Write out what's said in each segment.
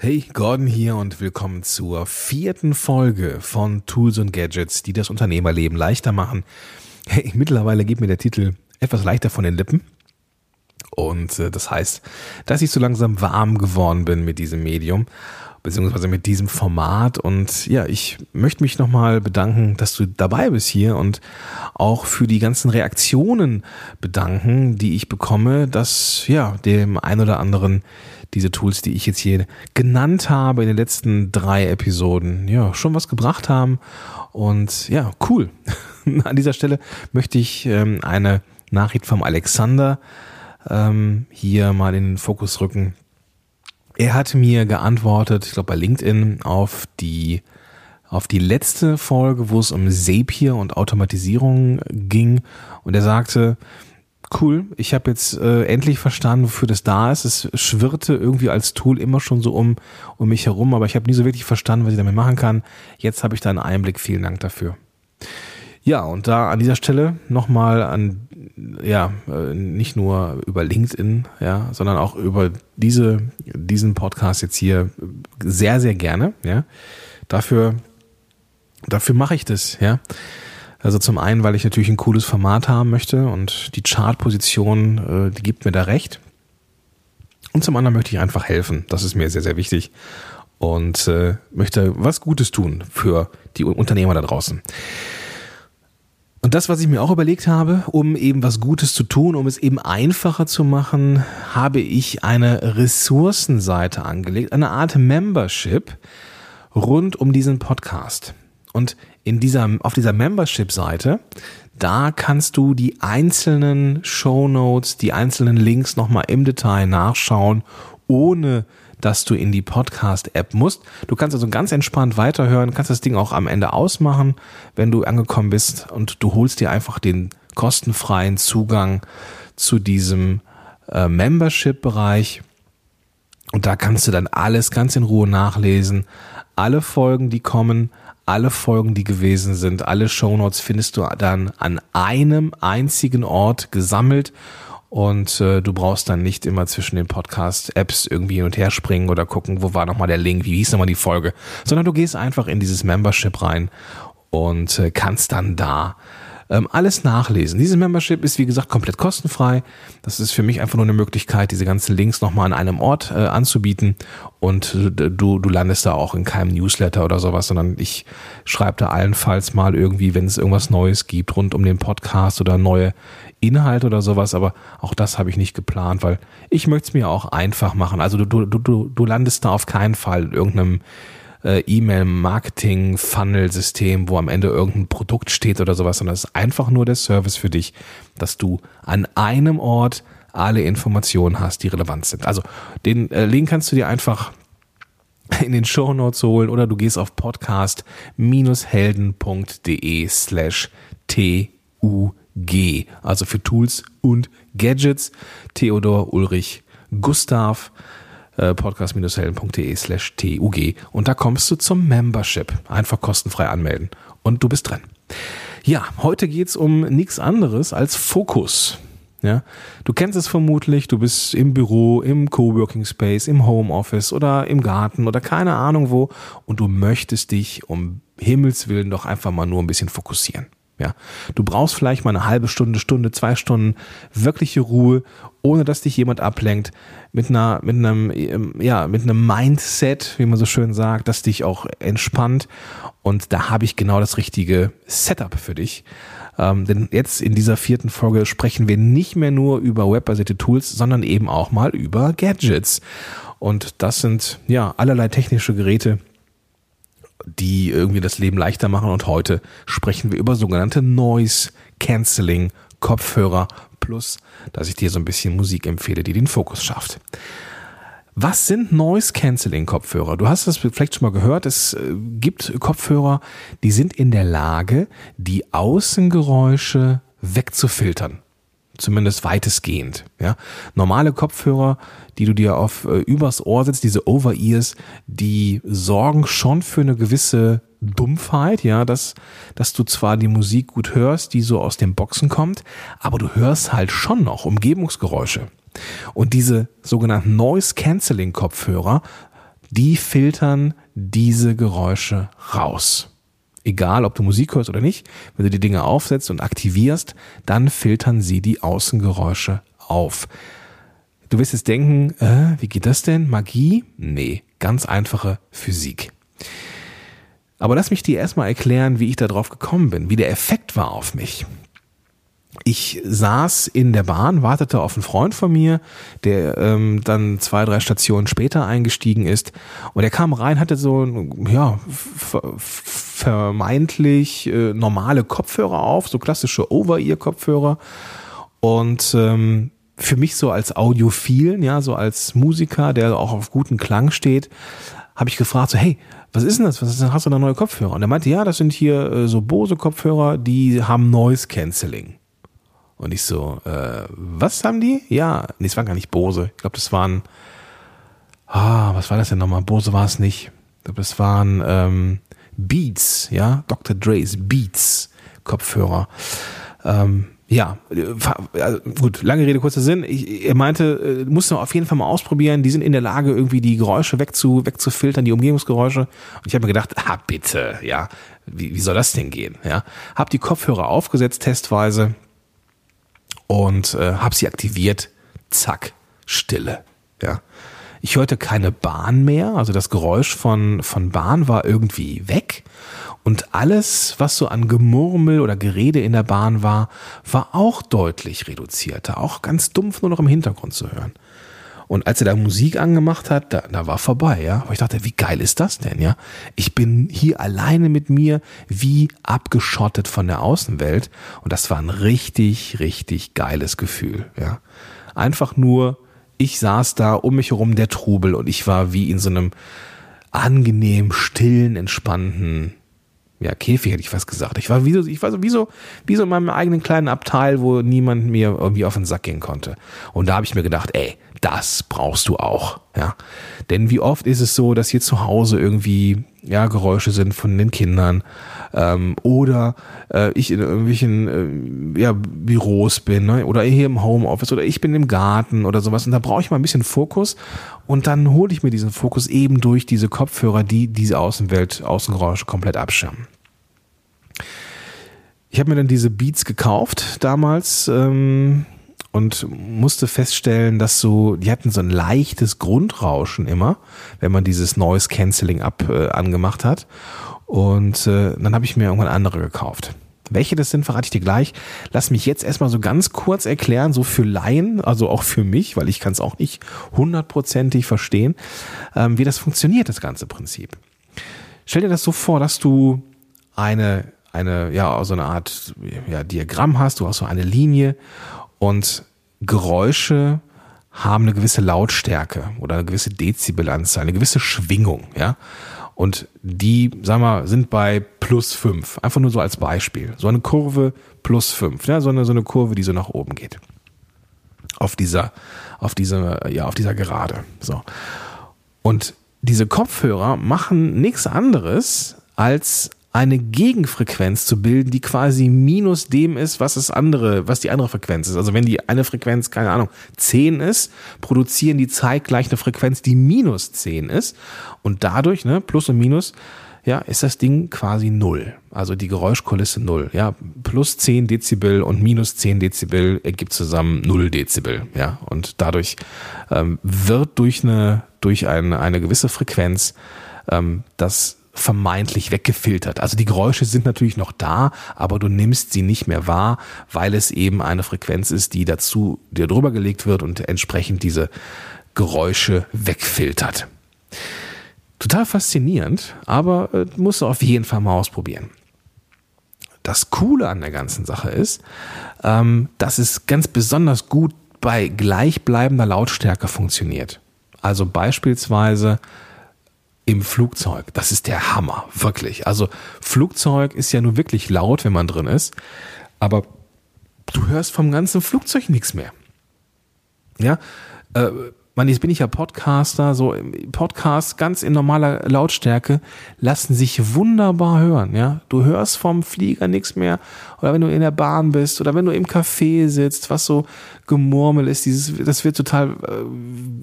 Hey, Gordon hier und willkommen zur vierten Folge von Tools und Gadgets, die das Unternehmerleben leichter machen. Hey, mittlerweile geht mir der Titel etwas leichter von den Lippen. Und äh, das heißt, dass ich so langsam warm geworden bin mit diesem Medium, beziehungsweise mit diesem Format. Und ja, ich möchte mich nochmal bedanken, dass du dabei bist hier und auch für die ganzen Reaktionen bedanken, die ich bekomme, dass ja, dem ein oder anderen diese Tools, die ich jetzt hier genannt habe in den letzten drei Episoden, ja, schon was gebracht haben. Und ja, cool. An dieser Stelle möchte ich ähm, eine Nachricht vom Alexander ähm, hier mal in den Fokus rücken. Er hat mir geantwortet, ich glaube bei LinkedIn, auf die auf die letzte Folge, wo es um Zapier und Automatisierung ging. Und er sagte, cool, ich habe jetzt äh, endlich verstanden, wofür das da ist. Es schwirrte irgendwie als Tool immer schon so um, um mich herum, aber ich habe nie so wirklich verstanden, was ich damit machen kann. Jetzt habe ich da einen Einblick. Vielen Dank dafür. Ja, und da an dieser Stelle nochmal an, ja, äh, nicht nur über LinkedIn, ja, sondern auch über diese, diesen Podcast jetzt hier sehr, sehr gerne, ja. Dafür, dafür mache ich das, ja. Also zum einen, weil ich natürlich ein cooles Format haben möchte und die Chartposition, äh, die gibt mir da recht. Und zum anderen möchte ich einfach helfen. Das ist mir sehr, sehr wichtig. Und äh, möchte was Gutes tun für die Unternehmer da draußen. Und das, was ich mir auch überlegt habe, um eben was Gutes zu tun, um es eben einfacher zu machen, habe ich eine Ressourcenseite angelegt, eine Art Membership rund um diesen Podcast. Und in dieser, auf dieser Membership-Seite, da kannst du die einzelnen Show Notes, die einzelnen Links nochmal im Detail nachschauen, ohne dass du in die Podcast-App musst. Du kannst also ganz entspannt weiterhören, kannst das Ding auch am Ende ausmachen, wenn du angekommen bist und du holst dir einfach den kostenfreien Zugang zu diesem äh, Membership-Bereich. Und da kannst du dann alles ganz in Ruhe nachlesen. Alle Folgen, die kommen, alle Folgen, die gewesen sind, alle Shownotes findest du dann an einem einzigen Ort gesammelt und äh, du brauchst dann nicht immer zwischen den Podcast-Apps irgendwie hin und her springen oder gucken, wo war nochmal der Link, wie hieß nochmal die Folge, sondern du gehst einfach in dieses Membership rein und äh, kannst dann da ähm, alles nachlesen. Diese Membership ist, wie gesagt, komplett kostenfrei. Das ist für mich einfach nur eine Möglichkeit, diese ganzen Links nochmal an einem Ort äh, anzubieten. Und äh, du, du landest da auch in keinem Newsletter oder sowas, sondern ich schreibe da allenfalls mal irgendwie, wenn es irgendwas Neues gibt, rund um den Podcast oder neue Inhalte oder sowas, aber auch das habe ich nicht geplant, weil ich möchte es mir auch einfach machen. Also du, du, du, du landest da auf keinen Fall in irgendeinem äh, E-Mail-Marketing-Funnel-System, wo am Ende irgendein Produkt steht oder sowas, sondern es ist einfach nur der Service für dich, dass du an einem Ort alle Informationen hast, die relevant sind. Also den äh, Link kannst du dir einfach in den Show Notes holen oder du gehst auf podcast-helden.de slash TUG, also für Tools und Gadgets. Theodor Ulrich Gustav äh, podcast-helden.de slash TUG und da kommst du zum Membership. Einfach kostenfrei anmelden und du bist drin. Ja, heute geht's um nichts anderes als Fokus. Ja, du kennst es vermutlich, du bist im Büro, im Coworking Space, im Homeoffice oder im Garten oder keine Ahnung wo und du möchtest dich um Himmels Willen doch einfach mal nur ein bisschen fokussieren. Ja, du brauchst vielleicht mal eine halbe Stunde, Stunde, zwei Stunden wirkliche Ruhe, ohne dass dich jemand ablenkt, mit einer, mit einem, ähm, ja, mit einem Mindset, wie man so schön sagt, das dich auch entspannt. Und da habe ich genau das richtige Setup für dich. Ähm, denn jetzt in dieser vierten Folge sprechen wir nicht mehr nur über webbasierte Tools, sondern eben auch mal über Gadgets. Und das sind ja allerlei technische Geräte, die irgendwie das Leben leichter machen. Und heute sprechen wir über sogenannte Noise Cancelling Kopfhörer plus, dass ich dir so ein bisschen Musik empfehle, die den Fokus schafft. Was sind Noise Cancelling Kopfhörer? Du hast das vielleicht schon mal gehört. Es äh, gibt Kopfhörer, die sind in der Lage, die Außengeräusche wegzufiltern zumindest weitestgehend. Ja? Normale Kopfhörer, die du dir auf äh, übers Ohr setzt, diese Over-Ears, die sorgen schon für eine gewisse Dumpfheit, ja, dass, dass du zwar die Musik gut hörst, die so aus den Boxen kommt, aber du hörst halt schon noch Umgebungsgeräusche. Und diese sogenannten Noise Cancelling Kopfhörer die filtern diese Geräusche raus. Egal, ob du Musik hörst oder nicht, wenn du die Dinge aufsetzt und aktivierst, dann filtern sie die Außengeräusche auf. Du wirst jetzt denken, äh, wie geht das denn? Magie? Nee, ganz einfache Physik. Aber lass mich dir erstmal erklären, wie ich da drauf gekommen bin, wie der Effekt war auf mich. Ich saß in der Bahn, wartete auf einen Freund von mir, der ähm, dann zwei, drei Stationen später eingestiegen ist. Und er kam rein, hatte so ja, vermeintlich äh, normale Kopfhörer auf, so klassische Over-Ear-Kopfhörer. Und ähm, für mich so als Audiophilen, ja, so als Musiker, der auch auf guten Klang steht, habe ich gefragt, so, hey, was ist denn das? Was ist denn, hast du da neue Kopfhörer? Und er meinte, ja, das sind hier äh, so Bose-Kopfhörer, die haben Noise Cancelling. Und ich so, äh, was haben die? Ja, nee, es waren gar nicht Bose. Ich glaube, das waren, ah, was war das denn nochmal? Bose war es nicht. Ich glaube, das waren ähm, Beats, ja, Dr. Dre's Beats Kopfhörer. Ähm, ja, also gut, lange Rede, kurzer Sinn. Ich, er meinte, äh, musst du auf jeden Fall mal ausprobieren. Die sind in der Lage, irgendwie die Geräusche wegzu, wegzufiltern, die Umgebungsgeräusche. Und ich habe mir gedacht, ah, bitte, ja, wie, wie soll das denn gehen? Ja, hab die Kopfhörer aufgesetzt, testweise, und äh, habe sie aktiviert. Zack, Stille. Ja. Ich hörte keine Bahn mehr, also das Geräusch von, von Bahn war irgendwie weg. Und alles, was so an Gemurmel oder Gerede in der Bahn war, war auch deutlich reduzierter, auch ganz dumpf nur noch im Hintergrund zu hören. Und als er da Musik angemacht hat, da, da war vorbei, ja. Aber ich dachte, wie geil ist das denn, ja? Ich bin hier alleine mit mir, wie abgeschottet von der Außenwelt. Und das war ein richtig, richtig geiles Gefühl, ja. Einfach nur, ich saß da um mich herum der Trubel und ich war wie in so einem angenehm stillen, entspannten ja, Käfig hätte ich fast gesagt. Ich war wie so, ich war so wie so, wie so in meinem eigenen kleinen Abteil, wo niemand mir irgendwie auf den Sack gehen konnte. Und da habe ich mir gedacht, ey, das brauchst du auch, ja. Denn wie oft ist es so, dass hier zu Hause irgendwie ja Geräusche sind von den Kindern ähm, oder äh, ich in irgendwelchen äh, ja, Büros bin ne? oder hier im Homeoffice oder ich bin im Garten oder sowas und da brauche ich mal ein bisschen Fokus und dann hole ich mir diesen Fokus eben durch diese Kopfhörer, die diese Außenwelt, Außengeräusche komplett abschirmen. Ich habe mir dann diese Beats gekauft damals. Ähm, und musste feststellen, dass so, die hatten so ein leichtes Grundrauschen immer, wenn man dieses Noise Cancelling ab äh, angemacht hat. Und äh, dann habe ich mir irgendwann andere gekauft. Welche das sind, verrate ich dir gleich. Lass mich jetzt erstmal so ganz kurz erklären, so für Laien, also auch für mich, weil ich kann es auch nicht hundertprozentig verstehen, ähm, wie das funktioniert, das ganze Prinzip. Stell dir das so vor, dass du eine, eine, ja, so eine Art ja, Diagramm hast, du hast so eine Linie und Geräusche haben eine gewisse Lautstärke oder eine gewisse Dezibelanzahl, eine gewisse Schwingung, ja. Und die, sagen wir, sind bei plus fünf. Einfach nur so als Beispiel. So eine Kurve plus fünf, ja, so eine, so eine Kurve, die so nach oben geht. Auf dieser, auf dieser, ja, auf dieser Gerade. So. Und diese Kopfhörer machen nichts anderes, als eine Gegenfrequenz zu bilden, die quasi minus dem ist, was das andere, was die andere Frequenz ist. Also wenn die eine Frequenz, keine Ahnung, 10 ist, produzieren die zeitgleich eine Frequenz, die minus 10 ist. Und dadurch, ne, plus und minus, ja, ist das Ding quasi null. Also die Geräuschkulisse null. Ja, plus 10 Dezibel und minus 10 Dezibel ergibt zusammen null Dezibel. Ja, und dadurch ähm, wird durch eine, durch eine, eine gewisse Frequenz ähm, das vermeintlich weggefiltert. Also die Geräusche sind natürlich noch da, aber du nimmst sie nicht mehr wahr, weil es eben eine Frequenz ist, die dazu dir drüber gelegt wird und entsprechend diese Geräusche wegfiltert. Total faszinierend, aber äh, musst du auf jeden Fall mal ausprobieren. Das Coole an der ganzen Sache ist, ähm, dass es ganz besonders gut bei gleichbleibender Lautstärke funktioniert. Also beispielsweise im Flugzeug. Das ist der Hammer, wirklich. Also Flugzeug ist ja nur wirklich laut, wenn man drin ist, aber du hörst vom ganzen Flugzeug nichts mehr. Ja, äh, man, jetzt bin ich ja Podcaster, so Podcasts ganz in normaler Lautstärke lassen sich wunderbar hören, ja. Du hörst vom Flieger nichts mehr oder wenn du in der Bahn bist oder wenn du im Café sitzt, was so Gemurmel ist, dieses, das wird total äh,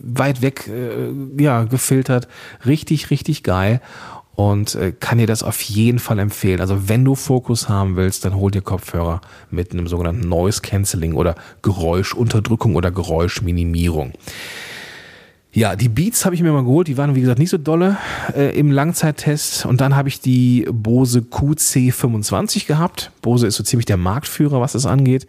weit weg, äh, ja, gefiltert. Richtig, richtig geil und äh, kann dir das auf jeden Fall empfehlen. Also wenn du Fokus haben willst, dann hol dir Kopfhörer mit einem sogenannten Noise Cancelling oder Geräuschunterdrückung oder Geräuschminimierung. Ja, die Beats habe ich mir mal geholt, die waren wie gesagt nicht so dolle äh, im Langzeittest und dann habe ich die Bose QC25 gehabt. Bose ist so ziemlich der Marktführer, was das angeht.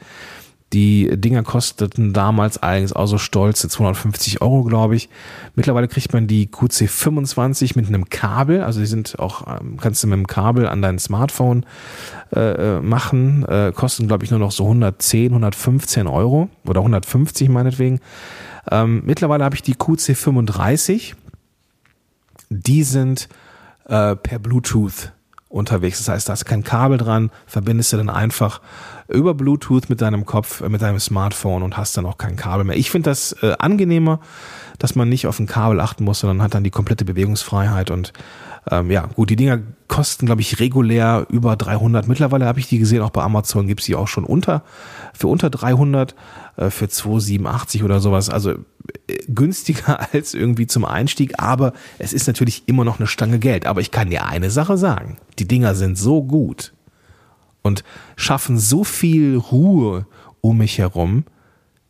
Die Dinger kosteten damals allerdings auch so stolze 250 Euro, glaube ich. Mittlerweile kriegt man die QC25 mit einem Kabel, also die sind auch, ähm, kannst du mit dem Kabel an dein Smartphone äh, äh machen, äh, kosten, glaube ich, nur noch so 110, 115 Euro oder 150 meinetwegen. Ähm, mittlerweile habe ich die QC35. Die sind äh, per Bluetooth unterwegs. Das heißt, da hast kein Kabel dran, verbindest du dann einfach über Bluetooth mit deinem Kopf, äh, mit deinem Smartphone und hast dann auch kein Kabel mehr. Ich finde das äh, angenehmer, dass man nicht auf ein Kabel achten muss, sondern hat dann die komplette Bewegungsfreiheit und ähm, ja, gut, die Dinger kosten, glaube ich, regulär über 300. Mittlerweile habe ich die gesehen, auch bei Amazon gibt's die auch schon unter, für unter 300, äh, für 287 oder sowas. Also äh, günstiger als irgendwie zum Einstieg, aber es ist natürlich immer noch eine Stange Geld. Aber ich kann dir eine Sache sagen. Die Dinger sind so gut und schaffen so viel Ruhe um mich herum.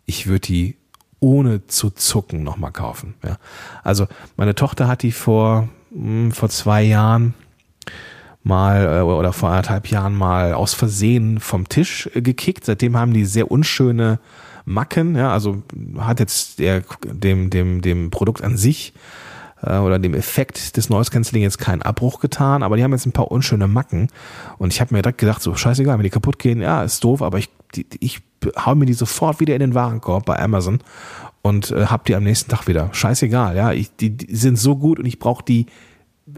Ich würde die ohne zu zucken nochmal kaufen. Ja. Also meine Tochter hat die vor hm, vor zwei Jahren mal äh, oder vor anderthalb Jahren mal aus Versehen vom Tisch äh, gekickt. Seitdem haben die sehr unschöne Macken. Ja, also hat jetzt der dem dem dem Produkt an sich äh, oder dem Effekt des Noise Cancelling jetzt keinen Abbruch getan, aber die haben jetzt ein paar unschöne Macken und ich habe mir direkt gedacht, so scheißegal, wenn die kaputt gehen, ja, ist doof, aber ich die, ich hau mir die sofort wieder in den Warenkorb bei Amazon und äh, hab die am nächsten Tag wieder. Scheißegal, ja, ich, die, die sind so gut und ich brauche die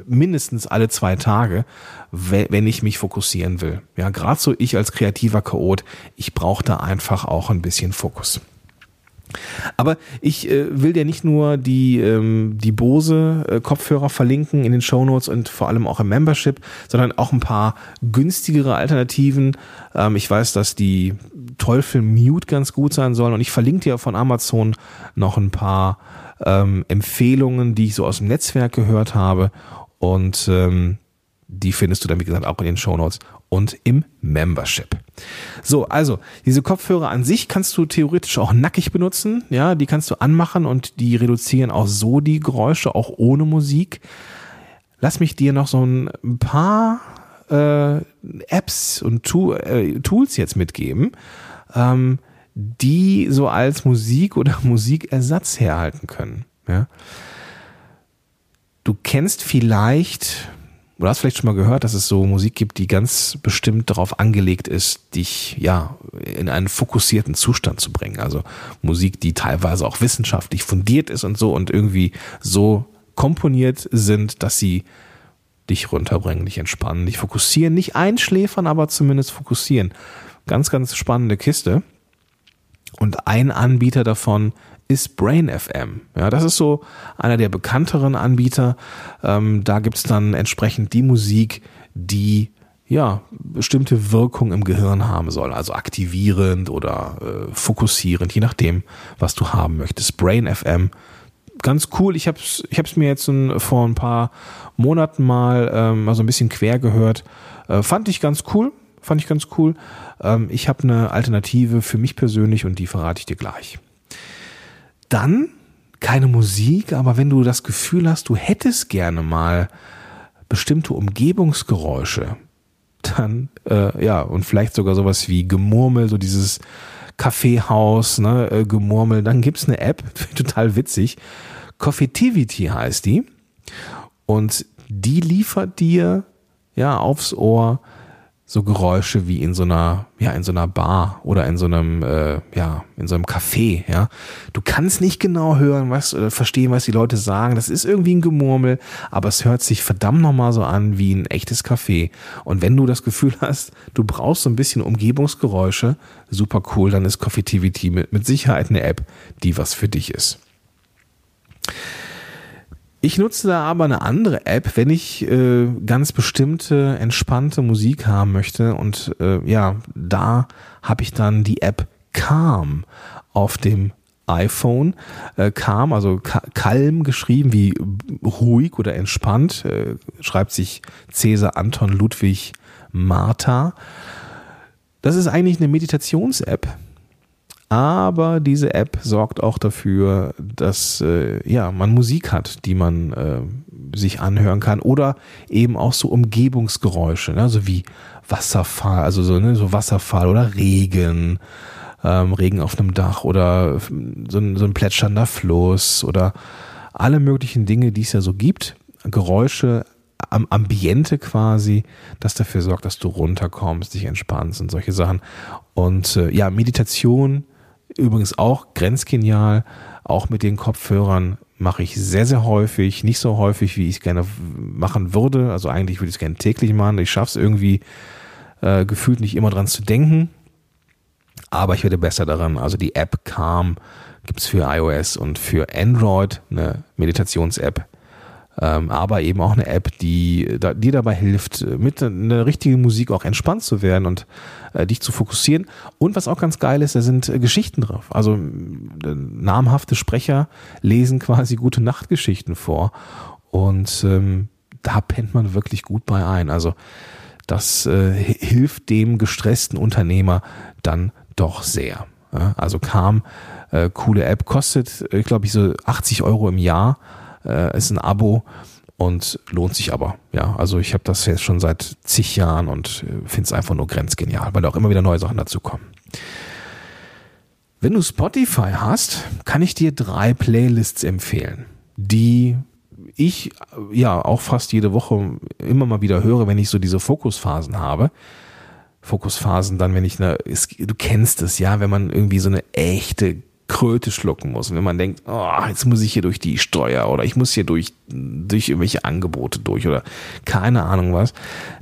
mindestens alle zwei Tage, wenn ich mich fokussieren will. Ja, gerade so ich als kreativer Chaot, ich brauche da einfach auch ein bisschen Fokus. Aber ich äh, will dir nicht nur die, ähm, die Bose äh, Kopfhörer verlinken in den Show Notes und vor allem auch im Membership, sondern auch ein paar günstigere Alternativen. Ähm, ich weiß, dass die Teufel Mute ganz gut sein sollen und ich verlinke dir von Amazon noch ein paar ähm, Empfehlungen, die ich so aus dem Netzwerk gehört habe und ähm, die findest du dann, wie gesagt, auch in den Show Notes und im Membership. So, also diese Kopfhörer an sich kannst du theoretisch auch nackig benutzen. Ja, die kannst du anmachen und die reduzieren auch so die Geräusche, auch ohne Musik. Lass mich dir noch so ein paar äh, Apps und äh, Tools jetzt mitgeben, ähm, die so als Musik oder Musikersatz herhalten können. Ja. Du kennst vielleicht oder hast vielleicht schon mal gehört, dass es so Musik gibt, die ganz bestimmt darauf angelegt ist, dich ja in einen fokussierten Zustand zu bringen. Also Musik, die teilweise auch wissenschaftlich fundiert ist und so und irgendwie so komponiert sind, dass sie dich runterbringen, dich entspannen, dich fokussieren, nicht einschläfern, aber zumindest fokussieren. Ganz, ganz spannende Kiste. Und ein Anbieter davon ist Brain FM. Ja, das ist so einer der bekannteren Anbieter. Ähm, da gibt's dann entsprechend die Musik, die ja bestimmte Wirkung im Gehirn haben soll, also aktivierend oder äh, fokussierend, je nachdem, was du haben möchtest. Brain FM, ganz cool. Ich habe es ich hab's mir jetzt vor ein paar Monaten mal, ähm, mal so ein bisschen quer gehört. Äh, fand ich ganz cool. Fand ich ganz cool. Ähm, ich habe eine Alternative für mich persönlich und die verrate ich dir gleich. Dann keine Musik, aber wenn du das Gefühl hast, du hättest gerne mal bestimmte Umgebungsgeräusche, dann äh, ja und vielleicht sogar sowas wie Gemurmel, so dieses Kaffeehaus, ne, äh, Gemurmel, dann gibt's eine App, total witzig, Coffeetivity heißt die. Und die liefert dir ja aufs Ohr so Geräusche wie in so einer, ja, in so einer Bar oder in so einem, äh, ja, in so einem Café, ja. Du kannst nicht genau hören, was, oder verstehen, was die Leute sagen. Das ist irgendwie ein Gemurmel, aber es hört sich verdammt nochmal so an wie ein echtes Café. Und wenn du das Gefühl hast, du brauchst so ein bisschen Umgebungsgeräusche, super cool, dann ist Coffeetivity mit, mit Sicherheit eine App, die was für dich ist. Ich nutze da aber eine andere App, wenn ich äh, ganz bestimmte entspannte Musik haben möchte. Und äh, ja, da habe ich dann die App Calm auf dem iPhone. Äh, Calm, also Kalm geschrieben wie ruhig oder entspannt, äh, schreibt sich Cäsar Anton Ludwig Martha. Das ist eigentlich eine Meditations-App aber diese App sorgt auch dafür, dass äh, ja, man Musik hat, die man äh, sich anhören kann oder eben auch so Umgebungsgeräusche, ne? so wie Wasserfall, also so, ne, so Wasserfall oder Regen, ähm, Regen auf einem Dach oder so ein, so ein plätschernder Fluss oder alle möglichen Dinge, die es ja so gibt, Geräusche am Ambiente quasi, das dafür sorgt, dass du runterkommst, dich entspannst und solche Sachen. Und äh, ja, Meditation Übrigens auch grenzgenial, auch mit den Kopfhörern mache ich sehr, sehr häufig, nicht so häufig, wie ich es gerne machen würde. Also eigentlich würde ich es gerne täglich machen. Ich schaffe es irgendwie äh, gefühlt nicht immer dran zu denken, aber ich werde besser daran. Also die App Calm gibt es für iOS und für Android, eine Meditations-App aber eben auch eine App, die dir dabei hilft, mit einer richtigen Musik auch entspannt zu werden und äh, dich zu fokussieren. Und was auch ganz geil ist, da sind äh, Geschichten drauf. Also äh, namhafte Sprecher lesen quasi gute Nachtgeschichten vor und ähm, da pennt man wirklich gut bei ein. Also das äh, hilft dem gestressten Unternehmer dann doch sehr. Ja, also kam, äh, coole App, kostet, ich glaube ich, so 80 Euro im Jahr äh, ist ein Abo und lohnt sich aber. Ja, also ich habe das jetzt schon seit zig Jahren und äh, finde es einfach nur grenzgenial, weil auch immer wieder neue Sachen dazukommen. Wenn du Spotify hast, kann ich dir drei Playlists empfehlen, die ich ja auch fast jede Woche immer mal wieder höre, wenn ich so diese Fokusphasen habe. Fokusphasen dann, wenn ich eine, du kennst es ja, wenn man irgendwie so eine echte Kröte schlucken muss. Und wenn man denkt, oh, jetzt muss ich hier durch die Steuer oder ich muss hier durch, durch irgendwelche Angebote durch oder keine Ahnung was,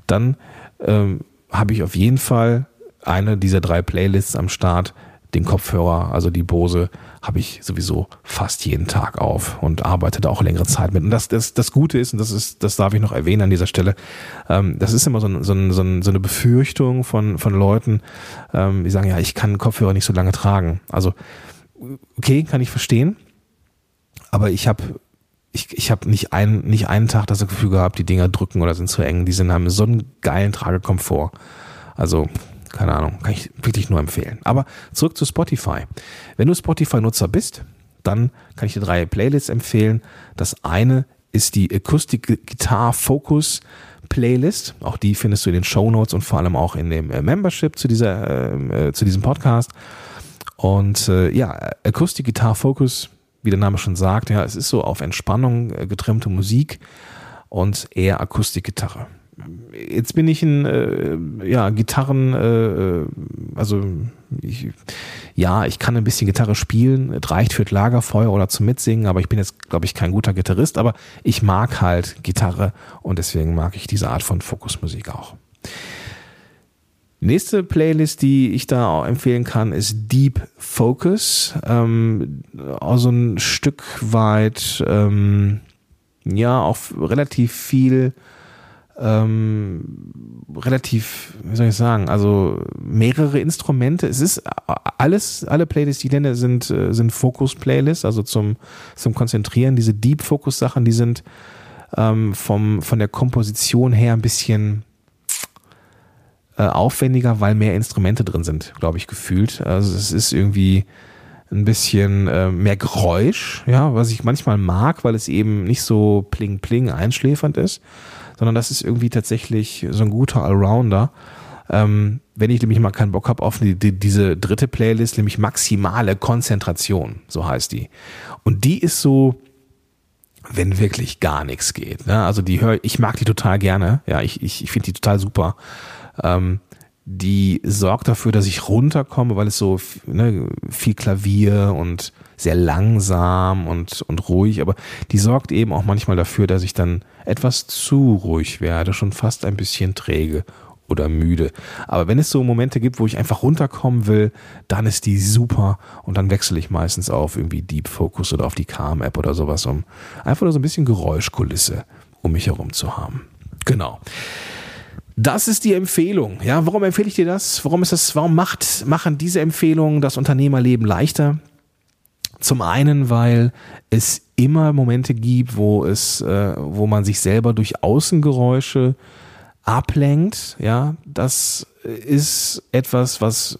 dann ähm, habe ich auf jeden Fall eine dieser drei Playlists am Start. Den Kopfhörer, also die Bose, habe ich sowieso fast jeden Tag auf und arbeite da auch längere Zeit mit. Und das, das, das Gute ist, und das ist, das darf ich noch erwähnen an dieser Stelle, ähm, das ist immer so, ein, so, ein, so, ein, so eine Befürchtung von, von Leuten, ähm, die sagen, ja, ich kann Kopfhörer nicht so lange tragen. Also okay, kann ich verstehen. Aber ich habe ich, ich habe nicht, ein, nicht einen Tag das Gefühl gehabt, die Dinger drücken oder sind zu eng. Die sind, haben so einen geilen Tragekomfort. Also, keine Ahnung, kann ich wirklich nur empfehlen. Aber zurück zu Spotify. Wenn du Spotify-Nutzer bist, dann kann ich dir drei Playlists empfehlen. Das eine ist die Acoustic Guitar Focus Playlist. Auch die findest du in den Show Notes und vor allem auch in dem äh, Membership zu dieser, äh, äh zu diesem Podcast. Und äh, ja, Akustik Guitar Focus, wie der Name schon sagt, ja, es ist so auf Entspannung äh, getrimmte Musik und eher Akustikgitarre. Jetzt bin ich ein äh, ja Gitarren, äh, äh also ich, ja, ich kann ein bisschen Gitarre spielen, es reicht für Lagerfeuer oder zum Mitsingen, aber ich bin jetzt, glaube ich, kein guter Gitarrist, aber ich mag halt Gitarre und deswegen mag ich diese Art von Fokusmusik auch. Nächste Playlist, die ich da auch empfehlen kann, ist Deep Focus. Ähm, also ein Stück weit, ähm, ja, auch relativ viel, ähm, relativ, wie soll ich sagen, also mehrere Instrumente. Es ist alles, alle Playlists, die ich nenne, sind, äh, sind Focus-Playlists, also zum, zum Konzentrieren. Diese Deep Focus-Sachen, die sind ähm, vom, von der Komposition her ein bisschen äh, aufwendiger, weil mehr Instrumente drin sind, glaube ich, gefühlt. Also es ist irgendwie ein bisschen äh, mehr Geräusch, ja, was ich manchmal mag, weil es eben nicht so pling pling einschläfernd ist, sondern das ist irgendwie tatsächlich so ein guter Allrounder. Ähm, wenn ich nämlich mal keinen Bock habe auf die, die, diese dritte Playlist, nämlich maximale Konzentration, so heißt die. Und die ist so, wenn wirklich gar nichts geht. Ne? Also die höre ich mag die total gerne. Ja, ich, ich, ich finde die total super. Ähm, die sorgt dafür, dass ich runterkomme, weil es so ne, viel Klavier und sehr langsam und, und ruhig, aber die sorgt eben auch manchmal dafür, dass ich dann etwas zu ruhig werde, schon fast ein bisschen träge oder müde. Aber wenn es so Momente gibt, wo ich einfach runterkommen will, dann ist die super und dann wechsle ich meistens auf irgendwie Deep Focus oder auf die Calm App oder sowas, um einfach nur so ein bisschen Geräuschkulisse um mich herum zu haben. Genau. Das ist die Empfehlung. Ja, warum empfehle ich dir das? Warum ist das, warum macht, machen diese Empfehlungen das Unternehmerleben leichter? Zum einen, weil es immer Momente gibt, wo es, äh, wo man sich selber durch Außengeräusche ablenkt. Ja, das ist etwas, was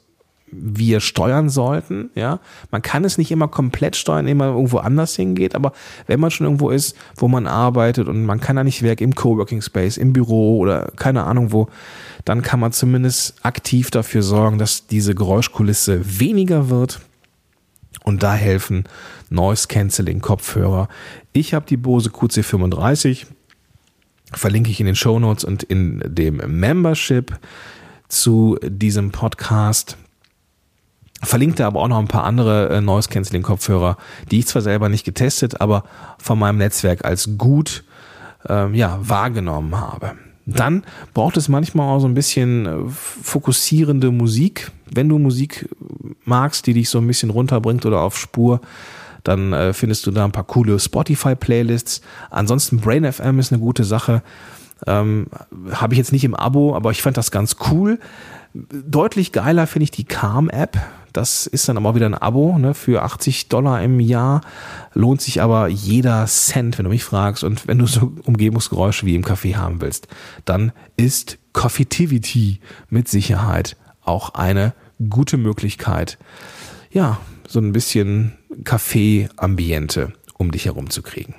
wir steuern sollten. Ja, man kann es nicht immer komplett steuern, man irgendwo anders hingeht, aber wenn man schon irgendwo ist, wo man arbeitet und man kann da nicht weg im Coworking Space, im Büro oder keine Ahnung wo, dann kann man zumindest aktiv dafür sorgen, dass diese Geräuschkulisse weniger wird. Und da helfen Noise Cancelling Kopfhörer. Ich habe die Bose QC35, verlinke ich in den Show Notes und in dem Membership zu diesem Podcast. Verlinkte aber auch noch ein paar andere äh, Noise Cancelling Kopfhörer, die ich zwar selber nicht getestet, aber von meinem Netzwerk als gut ähm, ja, wahrgenommen habe. Dann braucht es manchmal auch so ein bisschen äh, fokussierende Musik. Wenn du Musik magst, die dich so ein bisschen runterbringt oder auf Spur, dann äh, findest du da ein paar coole Spotify-Playlists. Ansonsten Brain FM ist eine gute Sache. Ähm, Habe ich jetzt nicht im Abo, aber ich fand das ganz cool. Deutlich geiler finde ich die Calm-App. Das ist dann aber wieder ein Abo ne, für 80 Dollar im Jahr. Lohnt sich aber jeder Cent, wenn du mich fragst. Und wenn du so Umgebungsgeräusche wie im Café haben willst, dann ist Coffeetivity mit Sicherheit auch eine gute Möglichkeit, ja, so ein bisschen Kaffee-Ambiente um dich herum zu kriegen.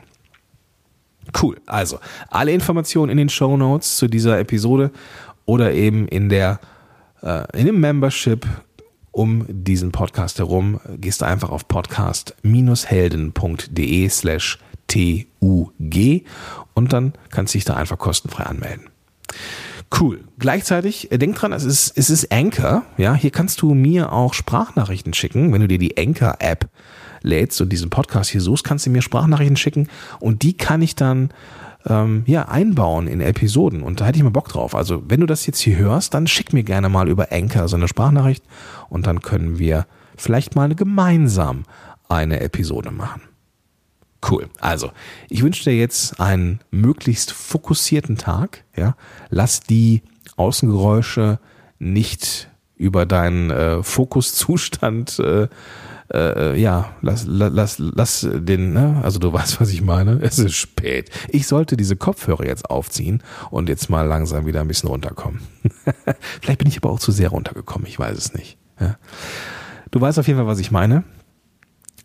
Cool. Also, alle Informationen in den Show Notes zu dieser Episode oder eben in der äh, in dem Membership um diesen Podcast herum. Gehst du einfach auf podcast-helden.de slash TUG und dann kannst du dich da einfach kostenfrei anmelden. Cool. Gleichzeitig, äh, denk dran, es ist, es ist Anchor. Ja, hier kannst du mir auch Sprachnachrichten schicken. Wenn du dir die Anchor-App lädst und diesen Podcast hier suchst, kannst du mir Sprachnachrichten schicken und die kann ich dann ähm, ja, einbauen in Episoden. Und da hätte ich mal Bock drauf. Also, wenn du das jetzt hier hörst, dann schick mir gerne mal über Anchor so eine Sprachnachricht und dann können wir vielleicht mal gemeinsam eine Episode machen. Cool. Also, ich wünsche dir jetzt einen möglichst fokussierten Tag. Ja, lass die Außengeräusche nicht über deinen äh, Fokuszustand äh, äh, ja, lass, lass, lass den, ne? also du weißt, was ich meine. Es ist spät. Ich sollte diese Kopfhörer jetzt aufziehen und jetzt mal langsam wieder ein bisschen runterkommen. Vielleicht bin ich aber auch zu sehr runtergekommen, ich weiß es nicht. Ja? Du weißt auf jeden Fall, was ich meine.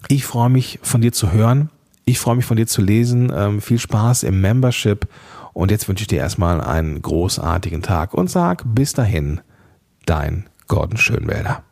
Ich freue mich von dir zu hören. Ich freue mich von dir zu lesen. Ähm, viel Spaß im Membership. Und jetzt wünsche ich dir erstmal einen großartigen Tag und sag bis dahin, dein Gordon Schönwälder.